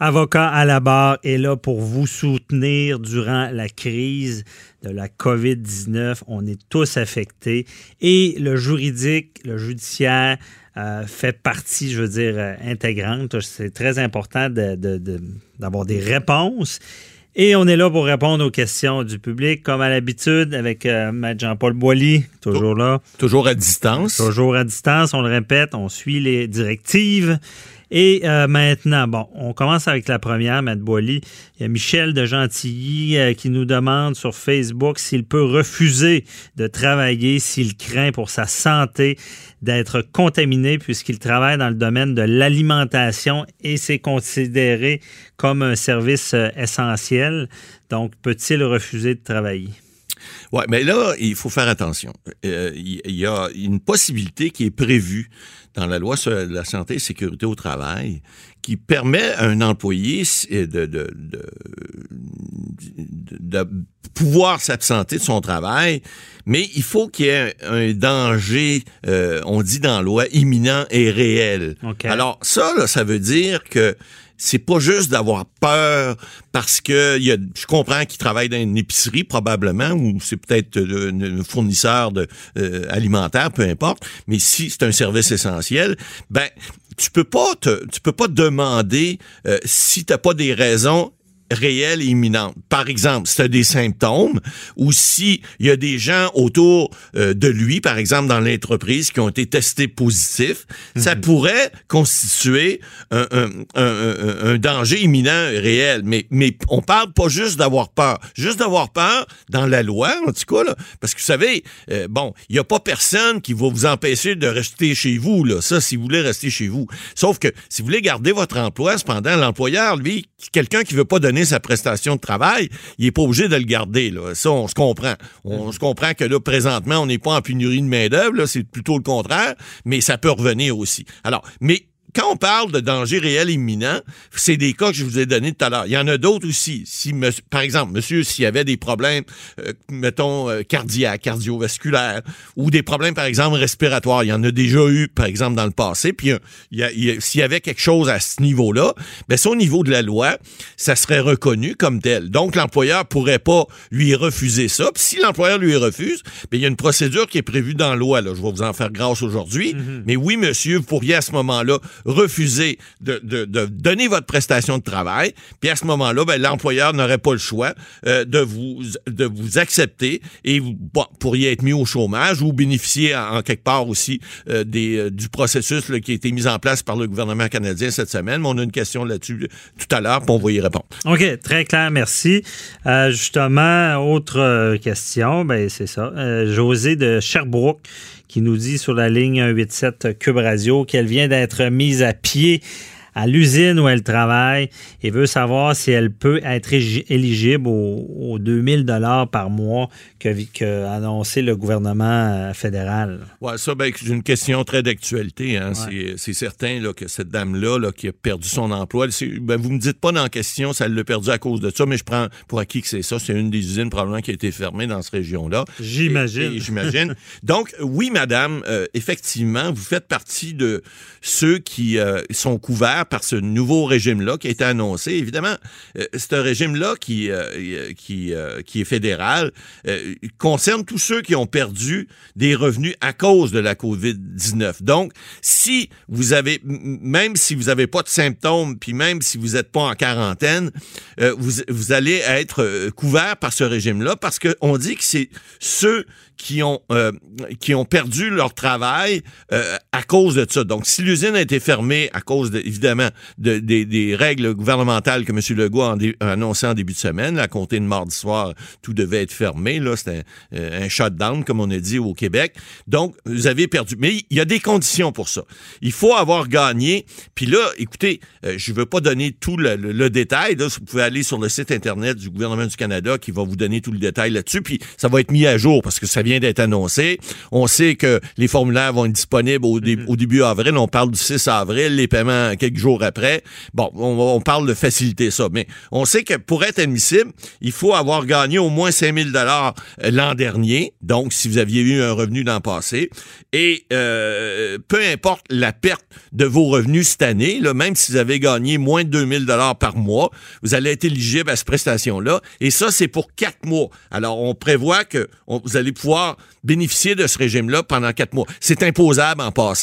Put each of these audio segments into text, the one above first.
avocat à la barre, est là pour vous soutenir durant la crise de la COVID-19. On est tous affectés. Et le juridique, le judiciaire, euh, fait partie, je veux dire, euh, intégrante. C'est très important d'avoir des réponses. Et on est là pour répondre aux questions du public, comme à l'habitude, avec euh, Jean-Paul Boilly, toujours là. Toujours à distance. Toujours à distance, on le répète, on suit les directives. Et euh, maintenant, bon, on commence avec la première, Matt Boily. Il y a Michel de Gentilly euh, qui nous demande sur Facebook s'il peut refuser de travailler s'il craint pour sa santé d'être contaminé puisqu'il travaille dans le domaine de l'alimentation et c'est considéré comme un service euh, essentiel. Donc, peut-il refuser de travailler? Oui, mais là, il faut faire attention. il y a une possibilité qui est prévue dans la loi sur la santé et sécurité au travail qui permet à un employé de, de, de, de pouvoir s'absenter de son travail, mais il faut qu'il y ait un, danger, euh, on dit dans la loi, imminent et réel. Alors ça, là, ça veut dire que c'est pas juste d'avoir peur parce que y a, je comprends qu'il travaille dans une épicerie probablement ou c'est peut-être un fournisseur de euh, alimentaire, peu importe. Mais si c'est un service essentiel, ben tu peux pas te, tu peux pas demander euh, si t'as pas des raisons réelle et imminente. Par exemple, si tu as des symptômes ou si il y a des gens autour euh, de lui, par exemple dans l'entreprise, qui ont été testés positifs, ça mhm. pourrait constituer un, un, un, un, danger imminent réel. Mais, mais on parle pas juste d'avoir peur. Juste d'avoir peur dans la loi, en tout cas, là, parce que vous savez, euh, bon, il y a pas personne qui va vous empêcher de rester chez vous, là. Ça, si vous voulez rester chez vous. Sauf que si vous voulez garder votre emploi, cependant, l'employeur, lui, quelqu'un qui veut pas donner sa prestation de travail, il est pas obligé de le garder. Là. Ça, on se comprend. On se comprend que là, présentement, on n'est pas en pénurie de main-d'œuvre, c'est plutôt le contraire, mais ça peut revenir aussi. Alors, mais quand on parle de danger réel imminent, c'est des cas que je vous ai donnés tout à l'heure. Il y en a d'autres aussi. Si, par exemple, monsieur, s'il y avait des problèmes, euh, mettons, euh, cardiaques, cardiovasculaires, ou des problèmes, par exemple, respiratoires, il y en a déjà eu, par exemple, dans le passé, puis s'il y avait quelque chose à ce niveau-là, ben, c'est au niveau de la loi, ça serait reconnu comme tel. Donc, l'employeur pourrait pas lui refuser ça. Puis si l'employeur lui refuse, ben, il y a une procédure qui est prévue dans la loi. Là. Je vais vous en faire grâce aujourd'hui. Mm-hmm. Mais oui, monsieur, vous pourriez à ce moment-là refuser de, de, donner votre prestation de travail, puis à ce moment-là, ben, l'employeur n'aurait pas le choix euh, de vous de vous accepter et vous pourriez être mis au chômage ou bénéficier en, quelque part aussi euh, des, euh, du processus qui a été mis en place par le gouvernement canadien cette semaine. Mais on a une question là-dessus tout à l'heure, puis on va y répondre. OK, très clair, merci. justement, autre question, ben c'est ça. José de Sherbrooke qui nous dit sur la ligne 187 Cube Radio qu'elle vient d'être mise à pied à l'usine où elle travaille et veut savoir si elle peut être éligible aux, 2000 dollars par mois que, annoncé le gouvernement euh, fédéral. Oui, ça, ben, c'est une question très d'actualité. Hein. C'est certain là, que cette dame-là là, qui a perdu son emploi, ben, vous me dites pas dans la question si elle l'a perdu à cause de ça, mais je prends pour acquis que c'est ça. C'est une des usines probablement qui a été fermée dans cette région-là. J'imagine. J'imagine. Donc, oui, madame, euh, effectivement, vous faites partie de ceux qui euh, sont couverts par ce nouveau régime-là qui a été annoncé. Évidemment, euh, c'est un régime-là qui, euh, qui, euh, qui est fédéral, concerne tous ceux qui ont perdu des revenus à cause de la COVID-19. Donc, si vous avez, même si vous n'avez pas de symptômes, puis même si vous n'êtes pas en quarantaine, vous, vous allez être couvert par ce régime-là parce qu'on dit que c'est ceux qui ont euh, qui ont perdu leur travail euh, cause de. Donc, si l'usine a été fermée à cause, de, évidemment, de, des règles gouvernementales que M. Legault a, annoncé en début de semaine, à compter de mardi soir, tout devait être fermé. Là, c'était un, euh, un shutdown, comme on a dit au Québec. Donc, vous avez perdu. Mais il y a des conditions pour ça. Il faut avoir gagné. Puis là, écoutez, je veux pas donner tout le, détail. Vous pouvez aller sur le site internet du gouvernement du Canada qui va vous donner tout le détail là-dessus. Puis ça va être mis à jour parce que ça vient d'être annoncé. On sait que les formulaires vont être disponibles au, mhm. au, début avril. On parle du 6 avril, les paiements quelques jours après. Bon, on, parle de faciliter ça, mais on sait que pour être admissible, il faut avoir gagné au moins 5000 dollars euh, l'an dernier. Donc, si vous aviez eu un revenu l'an passé, et euh, peu importe la perte de vos revenus cette année, là, même si vous avez gagné moins de 2000 dollars par mois, vous allez être éligible à cette prestation-là. Et ça, c'est pour quatre mois. Alors, on prévoit que vous allez pouvoir bénéficier de ce régime-là pendant quatre mois. C'est imposable en passant.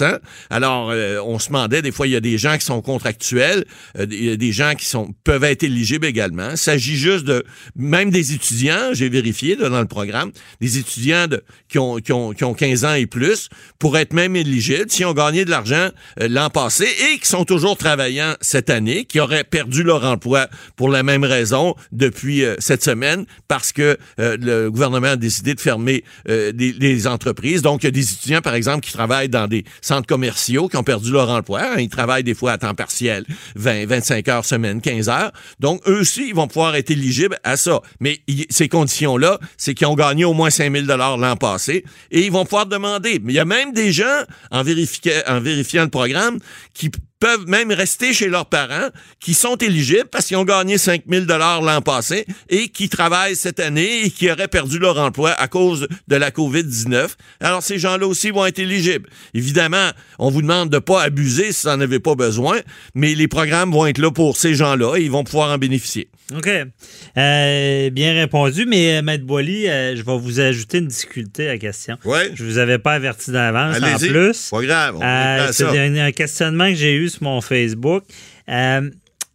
Alors, euh, on se demandait, des fois, il y a des gens qui sont contractuels, euh, il y a des gens qui sont peuvent être éligibles également. Il s'agit juste de, même des étudiants, j'ai vérifié dans le programme, des étudiants de, qui, ont, qui, ont, qui ont 15 ans et plus, pour être même éligibles, s'ils ont gagné de l'argent euh, l'an passé et qui sont toujours travaillants cette année, qui auraient perdu leur emploi pour la même raison depuis cette semaine, parce que le gouvernement a décidé de fermer des les, entreprises. Donc, il y a des étudiants, par exemple, qui travaillent dans des centres commerciaux, qui ont perdu leur emploi. Hein. Ils travaillent des fois à temps partiel, 20, 25 heures semaine, 15 heures. Donc, eux aussi, ils vont pouvoir être éligibles à ça. Mais ces conditions-là, c'est qu'ils ont gagné au moins 5000 dollars l'an passé et ils vont pouvoir demander. Mais il y a même des gens, en, en vérifiant le programme, qui peuvent même rester chez leurs parents, qui sont éligibles parce qu'ils ont gagné 5000 dollars l'an passé et qui travaillent cette année et qui auraient perdu leur emploi à cause de la COVID-19. Alors, ces gens-là aussi vont être éligibles. Évidemment, on vous demande de pas abuser si vous n'en avez pas besoin, mais les programmes vont être là pour ces gens-là et ils vont pouvoir en bénéficier. OK. Euh, bien répondu, mais euh, Maître Boily, euh, je vais vous ajouter une difficulté à la question. Oui. Je vous avais pas averti d'avance en plus. Pas grave. C'est un, questionnement que j'ai eu sur mon Facebook.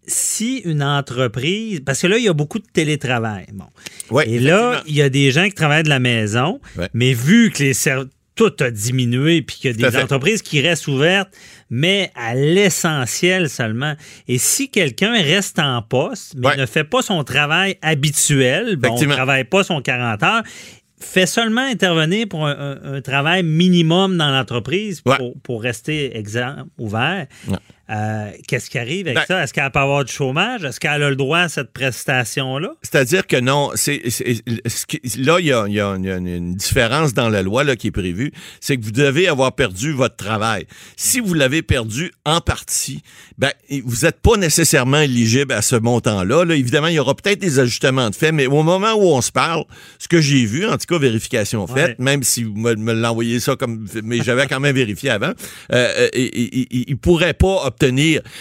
si une entreprise, parce que là, il y a beaucoup de télétravail. Bon. Et là, il y a des gens qui travaillent de la maison, mais vu que les tout a diminué puis qu'il y a des entreprises qui restent ouvertes, mais à l'essentiel seulement. Et si quelqu'un reste en poste, mais ne fait pas son travail habituel, bon, ne travaille pas son 40 heures, fait seulement intervenir pour un, travail minimum dans l'entreprise pour, pour, rester exemple ouvert. Euh, qu'est-ce qui arrive avec ben- ça? Est-ce qu'elle peut avoir du chômage? Est-ce qu'elle a le droit à cette prestation-là? C'est-à-dire que non. C'est, là, il y, a, une différence dans la loi là, qui est prévue. C'est que vous devez avoir perdu votre travail. Si vous l'avez perdu en partie, ben, vous n'êtes pas nécessairement éligible à ce montant-là. Là. Évidemment, il y aura peut-être des ajustements de fait, mais au moment où on se parle, ce que j'ai vu, en tout cas, vérification faite, même si vous me, l'envoyez ça comme, mais j'avais quand même vérifié avant, euh, euh il ne pourrait pas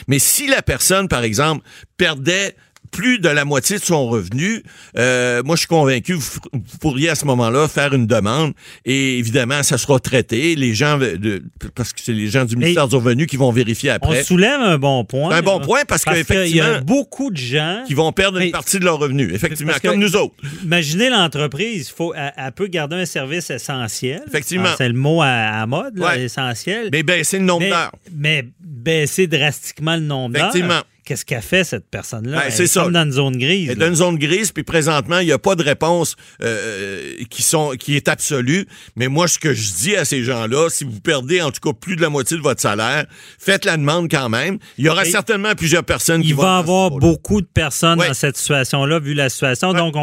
Mais si la personne, par exemple, perdait plus de la moitié de son revenu, euh, moi je suis convaincu vous, vous pourriez à ce moment-là faire une demande et évidemment ça sera traité. Les gens de, parce que c'est les gens du ministère du Revenu qui vont vérifier après. On soulève un bon point. Un bon point parce, parce qu'il y a beaucoup de gens qui vont perdre une partie de leur revenu. Effectivement, comme nous autres. Imaginez l'entreprise, faut, elle, peut garder un service essentiel. Effectivement. c'est le mot à, mode, essentiel. Mais baisser le nombre d'heures. Mais baisser drastiquement le nombre d'heures. Effectivement qu'est-ce qu'a fait cette personne-là? Ben, c'est ça. dans une zone grise. Elle est dans une zone grise, puis présentement, il n'y a pas de réponse euh, qui, sont, qui est absolue. Mais moi, ce que je dis à ces gens-là, si vous perdez en tout cas plus de la moitié de votre salaire, faites la demande quand même. Il y aura certainement plusieurs personnes qui vont... Il va y avoir beaucoup de personnes dans cette situation-là, vu la situation. Donc,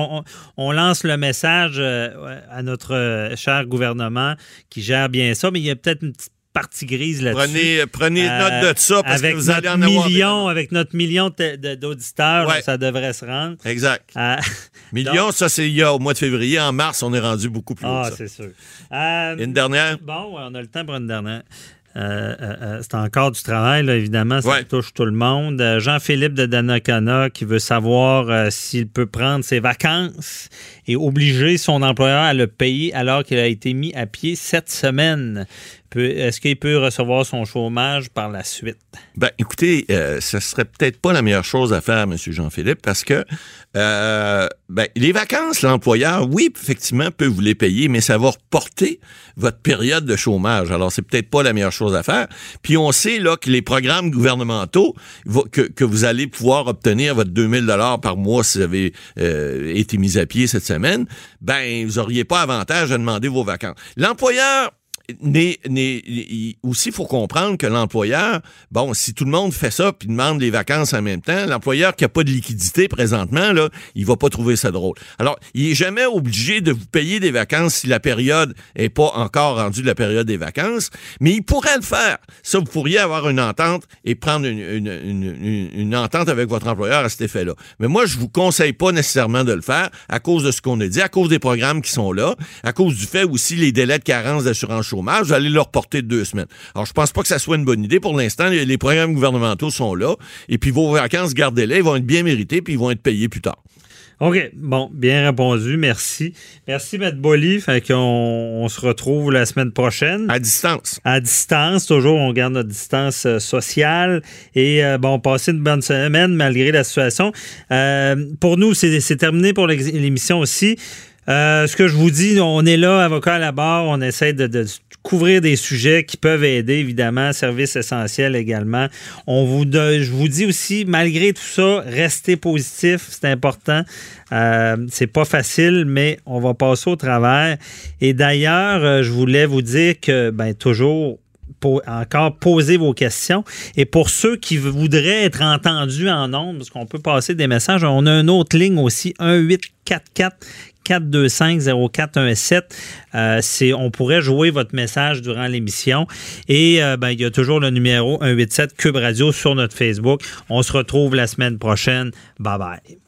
on, lance le message euh, à notre euh, cher gouvernement qui gère bien ça, mais il y a peut-être une petite partie grise là-dessus. Prenez, prenez euh, note de ça parce avec que vous allez en million, Avec notre million d'auditeurs, ça devrait se rendre. Exact. Euh, million, ça, c'est il y a au mois de février. En mars, on est rendu beaucoup plus Ah, c'est sûr. Euh, une dernière? Bon, on a le temps pour une dernière. c'est encore du travail, là, évidemment, ça touche tout le monde. Jean-Philippe de Dannacona qui veut savoir s'il peut prendre ses vacances et obliger son employeur à le payer alors qu'il a été mis à pied cette semaine. Est-ce qu'il peut recevoir son chômage par la suite? Ben, écoutez, euh, ce serait peut-être pas la meilleure chose à faire, M. Jean-Philippe, parce que euh, ben, les vacances, l'employeur, oui, effectivement, peut vous les payer, mais ça va reporter votre période de chômage. Alors, c'est peut-être pas la meilleure chose à faire. Puis, on sait là que les programmes gouvernementaux que, vous allez pouvoir obtenir votre 2000 dollars par mois si vous avez euh, été mis à pied cette semaine, ben, vous auriez pas avantage à demander vos vacances. L'employeur aussi, il faut comprendre que l'employeur, bon, si tout le monde fait ça puis demande les vacances en même temps, l'employeur qui a pas de liquidité présentement, là, il va pas trouver ça drôle. Alors, il est jamais obligé de vous payer des vacances si la période est pas encore rendue de la période des vacances, mais il pourrait le faire. Ça, vous pourriez avoir une entente et prendre une, une, une, entente avec votre employeur à cet effet-là. Mais moi, je vous conseille pas nécessairement de le faire à cause de ce qu'on a dit, à cause des programmes qui sont là, à cause du fait aussi les délais de carence d'assurance chômage, vous allez leur porter de deux semaines. Alors, je pense pas que ça soit une bonne idée. Pour l'instant, les, programmes gouvernementaux sont là, et puis vos vacances, gardez-les, ils vont être bien mérités, puis ils vont être payés plus tard. OK. Bon, bien répondu. Merci. Merci, M. Bolly. Fait qu'on on se retrouve la semaine prochaine. À distance. À distance. Toujours, on garde notre distance euh, sociale. Et euh, bon, passer une bonne semaine malgré la situation. Euh, pour nous, c'est terminé pour l'émission aussi. Ce que je vous dis, on est là, avocat à la barre, on essaie de, couvrir des sujets qui peuvent aider, évidemment, service essentiel également. On vous, je vous dis aussi, malgré tout ça, restez positif, c'est important. Euh, c'est pas facile, mais on va passer au travers. Et d'ailleurs, euh, je voulais vous dire que, ben, toujours encore poser vos questions. Et pour ceux qui voudraient être entendus en ondes, parce qu'on peut passer des messages, on a une autre ligne aussi, 1844 425-0417. Euh, on pourrait jouer votre message durant l'émission. Et euh, ben, il y a toujours le numéro 187 Cube Radio sur notre Facebook. On se retrouve la semaine prochaine. Bye bye.